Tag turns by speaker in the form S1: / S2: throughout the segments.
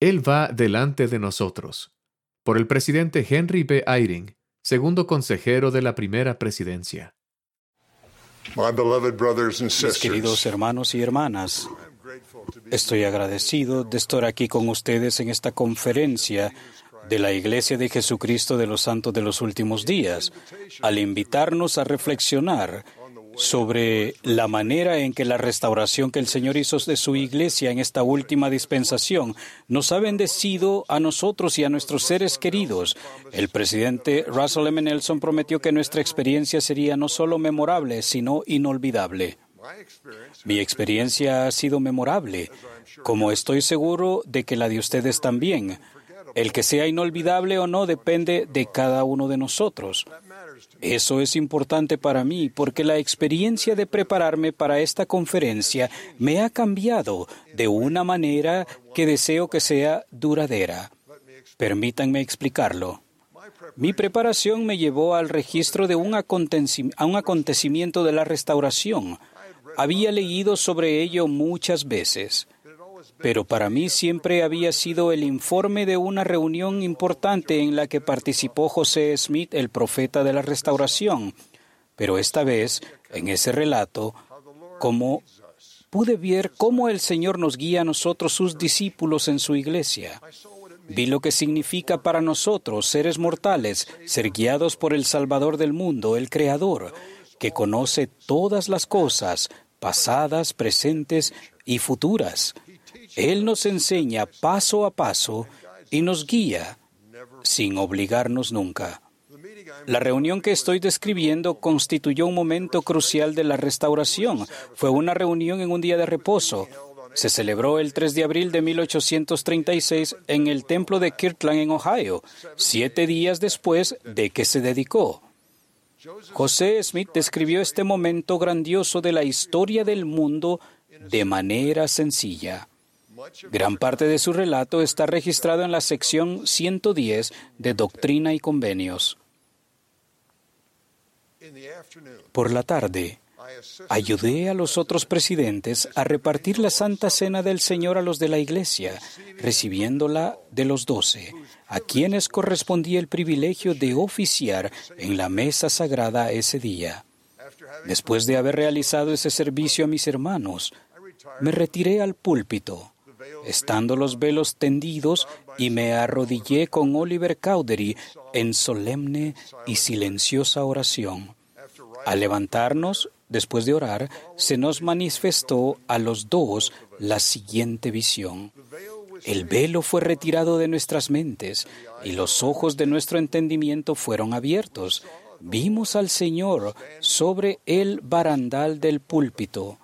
S1: Él va delante de nosotros. Por el presidente Henry B. Eyring, segundo consejero de la primera presidencia.
S2: Mis queridos hermanos y hermanas, estoy agradecido de estar aquí con ustedes en esta conferencia de la Iglesia de Jesucristo de los Santos de los Últimos Días, al invitarnos a reflexionar sobre la manera en que la restauración que el Señor hizo de su iglesia en esta última dispensación nos ha bendecido a nosotros y a nuestros seres queridos. El presidente Russell M. Nelson prometió que nuestra experiencia sería no solo memorable, sino inolvidable. Mi experiencia ha sido memorable, como estoy seguro de que la de ustedes también. El que sea inolvidable o no depende de cada uno de nosotros. Eso es importante para mí porque la experiencia de prepararme para esta conferencia me ha cambiado de una manera que deseo que sea duradera. Permítanme explicarlo. Mi preparación me llevó al registro de un, acontecimiento de la restauración. Había leído sobre ello muchas veces pero para mí siempre había sido el informe de una reunión importante en la que participó José Smith, el profeta de la restauración. Pero esta vez, en ese relato, como pude ver cómo el Señor nos guía a nosotros, sus discípulos, en su iglesia. Vi lo que significa para nosotros, seres mortales, ser guiados por el Salvador del mundo, el Creador, que conoce todas las cosas, pasadas, presentes y futuras. Él nos enseña paso a paso y nos guía sin obligarnos nunca. La reunión que estoy describiendo constituyó un momento crucial de la restauración. Fue una reunión en un día de reposo. Se celebró el 3 de abril de 1836 en el templo de Kirtland en Ohio, siete días después de que se dedicó. José Smith describió este momento grandioso de la historia del mundo de manera sencilla. Gran parte de su relato está registrado en la sección 110 de Doctrina y Convenios. Por la tarde, ayudé a los otros presidentes a repartir la Santa Cena del Señor a los de la Iglesia, recibiéndola de los doce, a quienes correspondía el privilegio de oficiar en la mesa sagrada ese día. Después de haber realizado ese servicio a mis hermanos, me retiré al púlpito estando los velos tendidos, y me arrodillé con Oliver Cowdery en solemne y silenciosa oración. Al levantarnos, después de orar, se nos manifestó a los dos la siguiente visión. El velo fue retirado de nuestras mentes y los ojos de nuestro entendimiento fueron abiertos. Vimos al Señor sobre el barandal del púlpito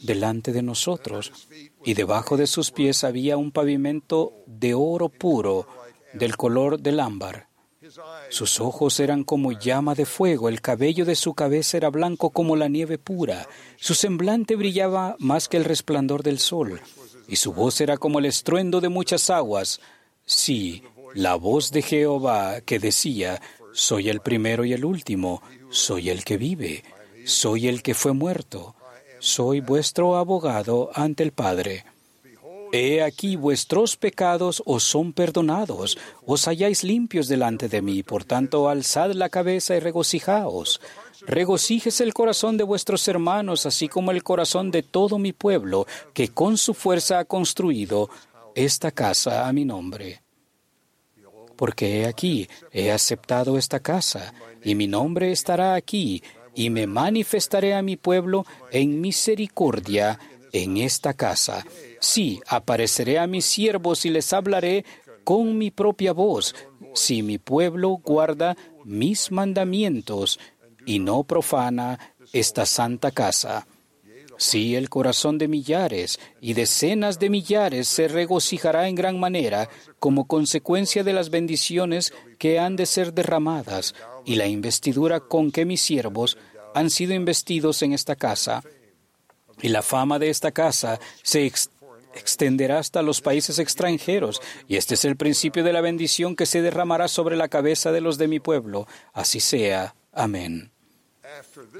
S2: delante de nosotros, y debajo de sus pies había un pavimento de oro puro, del color del ámbar. Sus ojos eran como llama de fuego, el cabello de su cabeza era blanco como la nieve pura, su semblante brillaba más que el resplandor del sol, y su voz era como el estruendo de muchas aguas. Sí, la voz de Jehová que decía, Soy el primero y el último, soy el que vive, soy el que fue muerto soy vuestro abogado ante el Padre. He aquí vuestros pecados os son perdonados, os halláis limpios delante de mí, por tanto alzad la cabeza y regocijaos. Regocíjese el corazón de vuestros hermanos, así como el corazón de todo mi pueblo, que con su fuerza ha construido esta casa a mi nombre. Porque he aquí, he aceptado esta casa, y mi nombre estará aquí, y me manifestaré a mi pueblo en misericordia en esta casa. Sí, apareceré a mis siervos y les hablaré con mi propia voz, si mi pueblo guarda mis mandamientos y no profana esta santa casa. Sí, el corazón de millares y decenas de millares se regocijará en gran manera como consecuencia de las bendiciones que han de ser derramadas y la investidura con que mis siervos han sido investidos en esta casa. Y la fama de esta casa se extenderá hasta los países extranjeros, y este es el principio de la bendición que se derramará sobre la cabeza de los de mi pueblo. Así sea. Amén.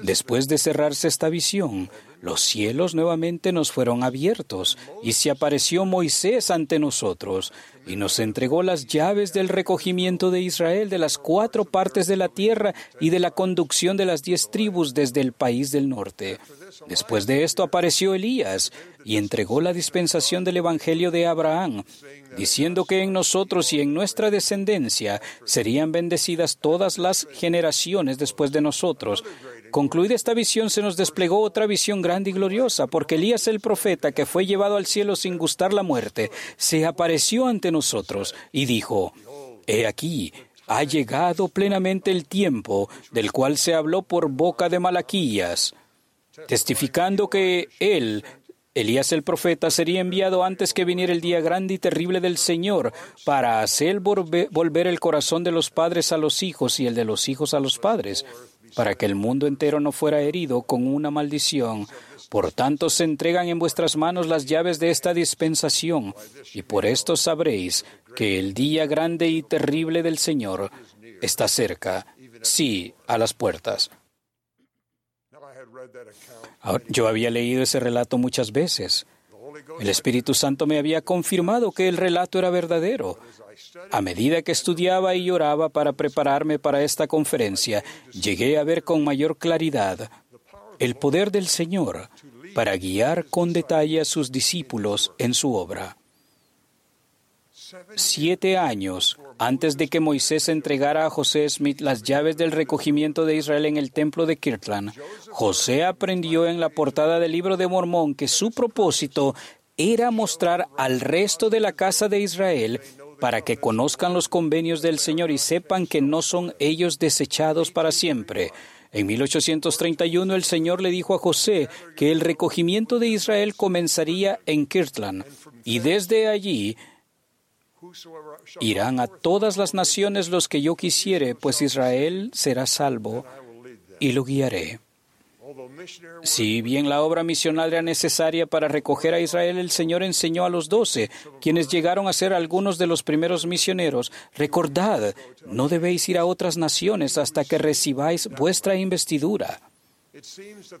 S2: Después de cerrarse esta visión, los cielos nuevamente nos fueron abiertos y se apareció Moisés ante nosotros y nos entregó las llaves del recogimiento de Israel de las cuatro partes de la tierra y de la conducción de las diez tribus desde el país del norte. Después de esto apareció Elías y entregó la dispensación del Evangelio de Abraham, diciendo que en nosotros y en nuestra descendencia serían bendecidas todas las generaciones después de nosotros Concluida esta visión, se nos desplegó otra visión grande y gloriosa, porque Elías el profeta, que fue llevado al cielo sin gustar la muerte, se apareció ante nosotros y dijo, He aquí, ha llegado plenamente el tiempo del cual se habló por boca de Malaquías, testificando que él, Elías el profeta, sería enviado antes que viniera el día grande y terrible del Señor, para hacer volver el corazón de los padres a los hijos y el de los hijos a los padres para que el mundo entero no fuera herido con una maldición. Por tanto, se entregan en vuestras manos las llaves de esta dispensación, y por esto sabréis que el día grande y terrible del Señor está cerca, sí, a las puertas. yo había leído ese relato muchas veces. El Espíritu Santo me había confirmado que el relato era verdadero. A medida que estudiaba y oraba para prepararme para esta conferencia, llegué a ver con mayor claridad el poder del Señor para guiar con detalle a sus discípulos en su obra. Siete años antes de que Moisés entregara a José Smith las llaves del recogimiento de Israel en el templo de Kirtland, José aprendió en la portada del libro de Mormón que su propósito era mostrar al resto de la casa de Israel para que conozcan los convenios del Señor y sepan que no son ellos desechados para siempre. En 1831 el Señor le dijo a José que el recogimiento de Israel comenzaría en Kirtland y desde allí irán a todas las naciones los que yo quisiere, pues Israel será salvo y lo guiaré. Si bien la obra misional era necesaria para recoger a Israel, el Señor enseñó a los doce, quienes llegaron a ser algunos de los primeros misioneros, recordad, no debéis ir a otras naciones hasta que recibáis vuestra investidura.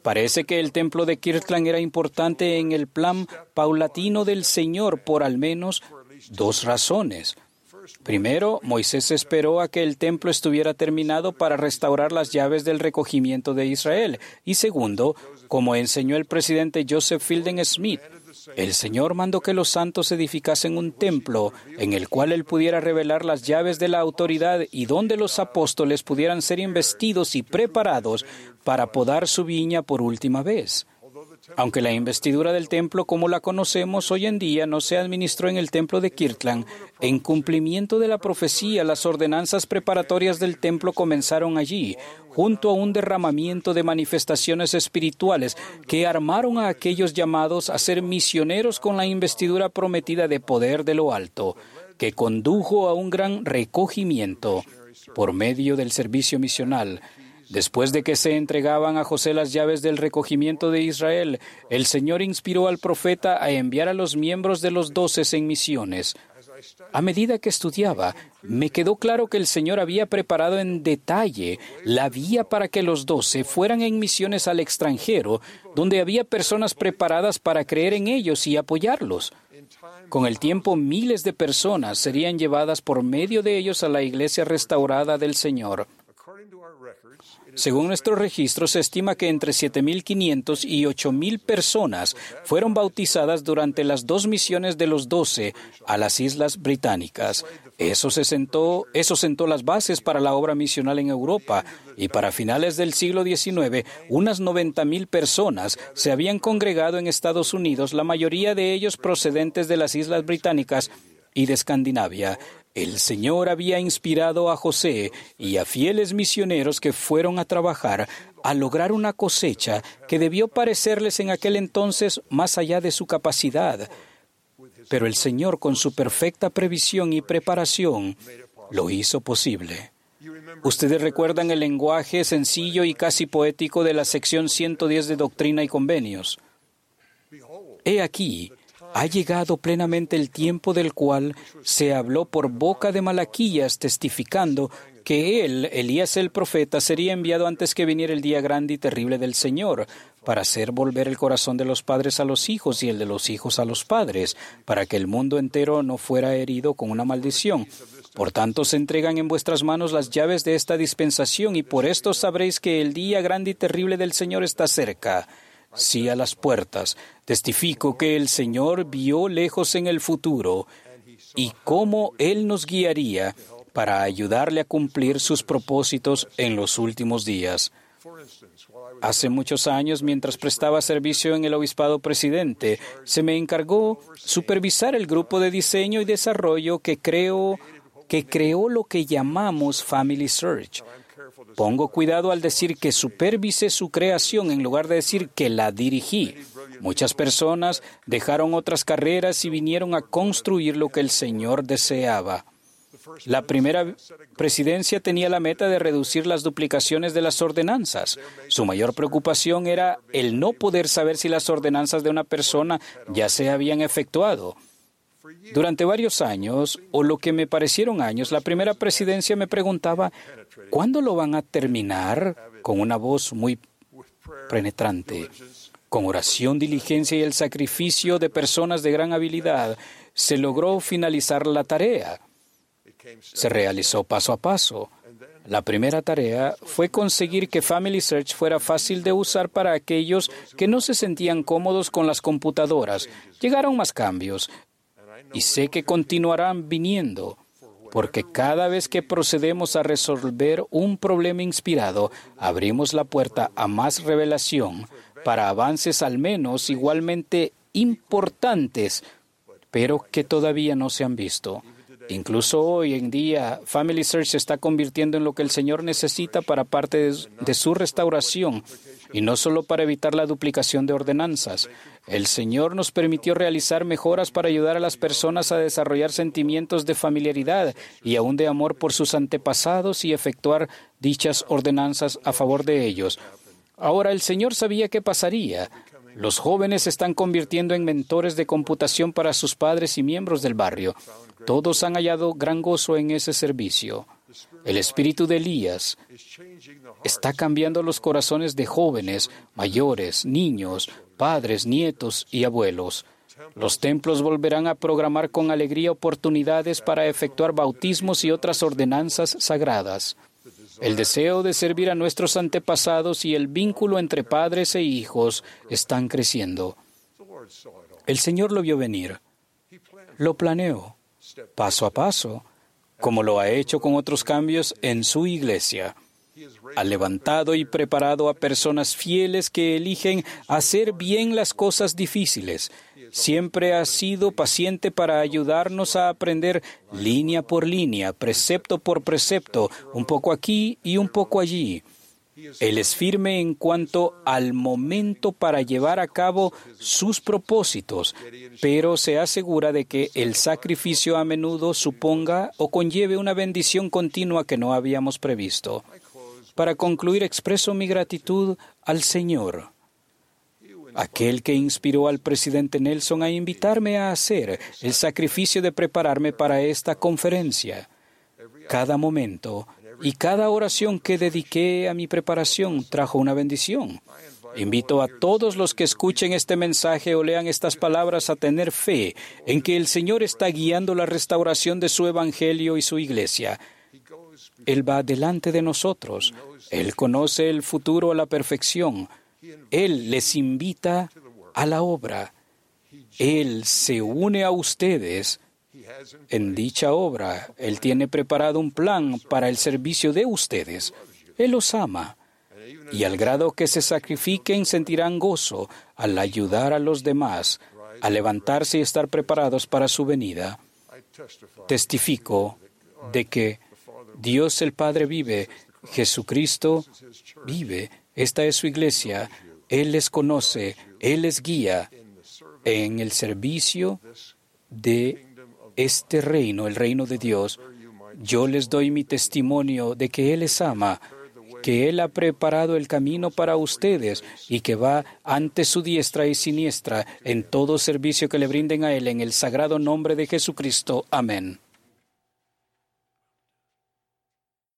S2: Parece que el templo de Kirtland era importante en el plan paulatino del Señor por al menos dos razones. Primero, Moisés esperó a que el templo estuviera terminado para restaurar las llaves del recogimiento de Israel. Y segundo, como enseñó el presidente Joseph Fielding Smith, el Señor mandó que los santos edificasen un templo en el cual Él pudiera revelar las llaves de la autoridad y donde los apóstoles pudieran ser investidos y preparados para podar su viña por última vez. Aunque la investidura del templo como la conocemos hoy en día no se administró en el templo de Kirtland, en cumplimiento de la profecía, las ordenanzas preparatorias del templo comenzaron allí, junto a un derramamiento de manifestaciones espirituales que armaron a aquellos llamados a ser misioneros con la investidura prometida de poder de lo alto, que condujo a un gran recogimiento por medio del servicio misional Después de que se entregaban a José las llaves del recogimiento de Israel, el Señor inspiró al profeta a enviar a los miembros de los doces en misiones. A medida que estudiaba, me quedó claro que el Señor había preparado en detalle la vía para que los doce fueran en misiones al extranjero, donde había personas preparadas para creer en ellos y apoyarlos. Con el tiempo, miles de personas serían llevadas por medio de ellos a la iglesia restaurada del Señor. Según nuestros registros, se estima que entre 7.500 y 8.000 personas fueron bautizadas durante las dos misiones de los doce a las Islas Británicas. Eso, se sentó, eso sentó las bases para la obra misional en Europa y para finales del siglo XIX, unas 90.000 personas se habían congregado en Estados Unidos, la mayoría de ellos procedentes de las Islas Británicas y de Escandinavia. El Señor había inspirado a José y a fieles misioneros que fueron a trabajar a lograr una cosecha que debió parecerles en aquel entonces más allá de su capacidad. Pero el Señor, con su perfecta previsión y preparación, lo hizo posible. Ustedes recuerdan el lenguaje sencillo y casi poético de la sección 110 de Doctrina y Convenios. He aquí, ha llegado plenamente el tiempo del cual se habló por boca de Malaquías, testificando que él, Elías el profeta, sería enviado antes que viniera el día grande y terrible del Señor, para hacer volver el corazón de los padres a los hijos y el de los hijos a los padres, para que el mundo entero no fuera herido con una maldición. Por tanto, se entregan en vuestras manos las llaves de esta dispensación, y por esto sabréis que el día grande y terrible del Señor está cerca. Sí a las puertas. Testifico que el Señor vio lejos en el futuro y cómo Él nos guiaría para ayudarle a cumplir sus propósitos en los últimos días. Hace muchos años, mientras prestaba servicio en el obispado presidente, se me encargó supervisar el grupo de diseño y desarrollo que creó, que creó lo que llamamos Family Search. Pongo cuidado al decir que supervisé su creación en lugar de decir que la dirigí. Muchas personas dejaron otras carreras y vinieron a construir lo que el Señor deseaba. La primera presidencia tenía la meta de reducir las duplicaciones de las ordenanzas. Su mayor preocupación era el no poder saber si las ordenanzas de una persona ya se habían efectuado. Durante varios años, o lo que me parecieron años, la primera presidencia me preguntaba, ¿cuándo lo van a terminar? Con una voz muy penetrante. Con oración, diligencia y el sacrificio de personas de gran habilidad, se logró finalizar la tarea se realizó paso a paso. La primera tarea fue conseguir que Family Search fuera fácil de usar para aquellos que no se sentían cómodos con las computadoras. Llegaron más cambios y sé que continuarán viniendo, porque cada vez que procedemos a resolver un problema inspirado, abrimos la puerta a más revelación para avances al menos igualmente importantes, pero que todavía no se han visto. Incluso hoy en día, Family Search se está convirtiendo en lo que el Señor necesita para parte de, su restauración y no solo para evitar la duplicación de ordenanzas. El Señor nos permitió realizar mejoras para ayudar a las personas a desarrollar sentimientos de familiaridad y aún de amor por sus antepasados y efectuar dichas ordenanzas a favor de ellos. Ahora el Señor sabía qué pasaría. Los jóvenes se están convirtiendo en mentores de computación para sus padres y miembros del barrio. Todos han hallado gran gozo en ese servicio. El espíritu de Elías está cambiando los corazones de jóvenes, mayores, niños, padres, nietos y abuelos. Los templos volverán a programar con alegría oportunidades para efectuar bautismos y otras ordenanzas sagradas. El deseo de servir a nuestros antepasados y el vínculo entre padres e hijos están creciendo. El Señor lo vio venir, lo planeó paso a paso, como lo ha hecho con otros cambios en su iglesia. Ha levantado y preparado a personas fieles que eligen hacer bien las cosas difíciles. Siempre ha sido paciente para ayudarnos a aprender línea por línea, precepto por precepto, un poco aquí y un poco allí. Él es firme en cuanto al momento para llevar a cabo sus propósitos, pero se asegura de que el sacrificio a menudo suponga o conlleve una bendición continua que no habíamos previsto. Para concluir, expreso mi gratitud al Señor, aquel que inspiró al presidente Nelson a invitarme a hacer el sacrificio de prepararme para esta conferencia. Cada momento y cada oración que dediqué a mi preparación trajo una bendición. Invito a todos los que escuchen este mensaje o lean estas palabras a tener fe en que el Señor está guiando la restauración de su Evangelio y su iglesia. Él va delante de nosotros. Él conoce el futuro a la perfección. Él les invita a la obra. Él se une a ustedes en dicha obra, Él tiene preparado un plan para el servicio de ustedes. Él los ama. Y al grado que se sacrifiquen sentirán gozo al ayudar a los demás a levantarse y estar preparados para su venida. Testifico de que Dios el Padre vive, Jesucristo vive, esta es su iglesia, Él les conoce, Él les guía en el servicio de este reino, el reino de Dios, yo les doy mi testimonio de que Él les ama, que Él ha preparado el camino para ustedes y que va ante su diestra y siniestra en todo servicio que le brinden a Él en el sagrado nombre de Jesucristo. Amén.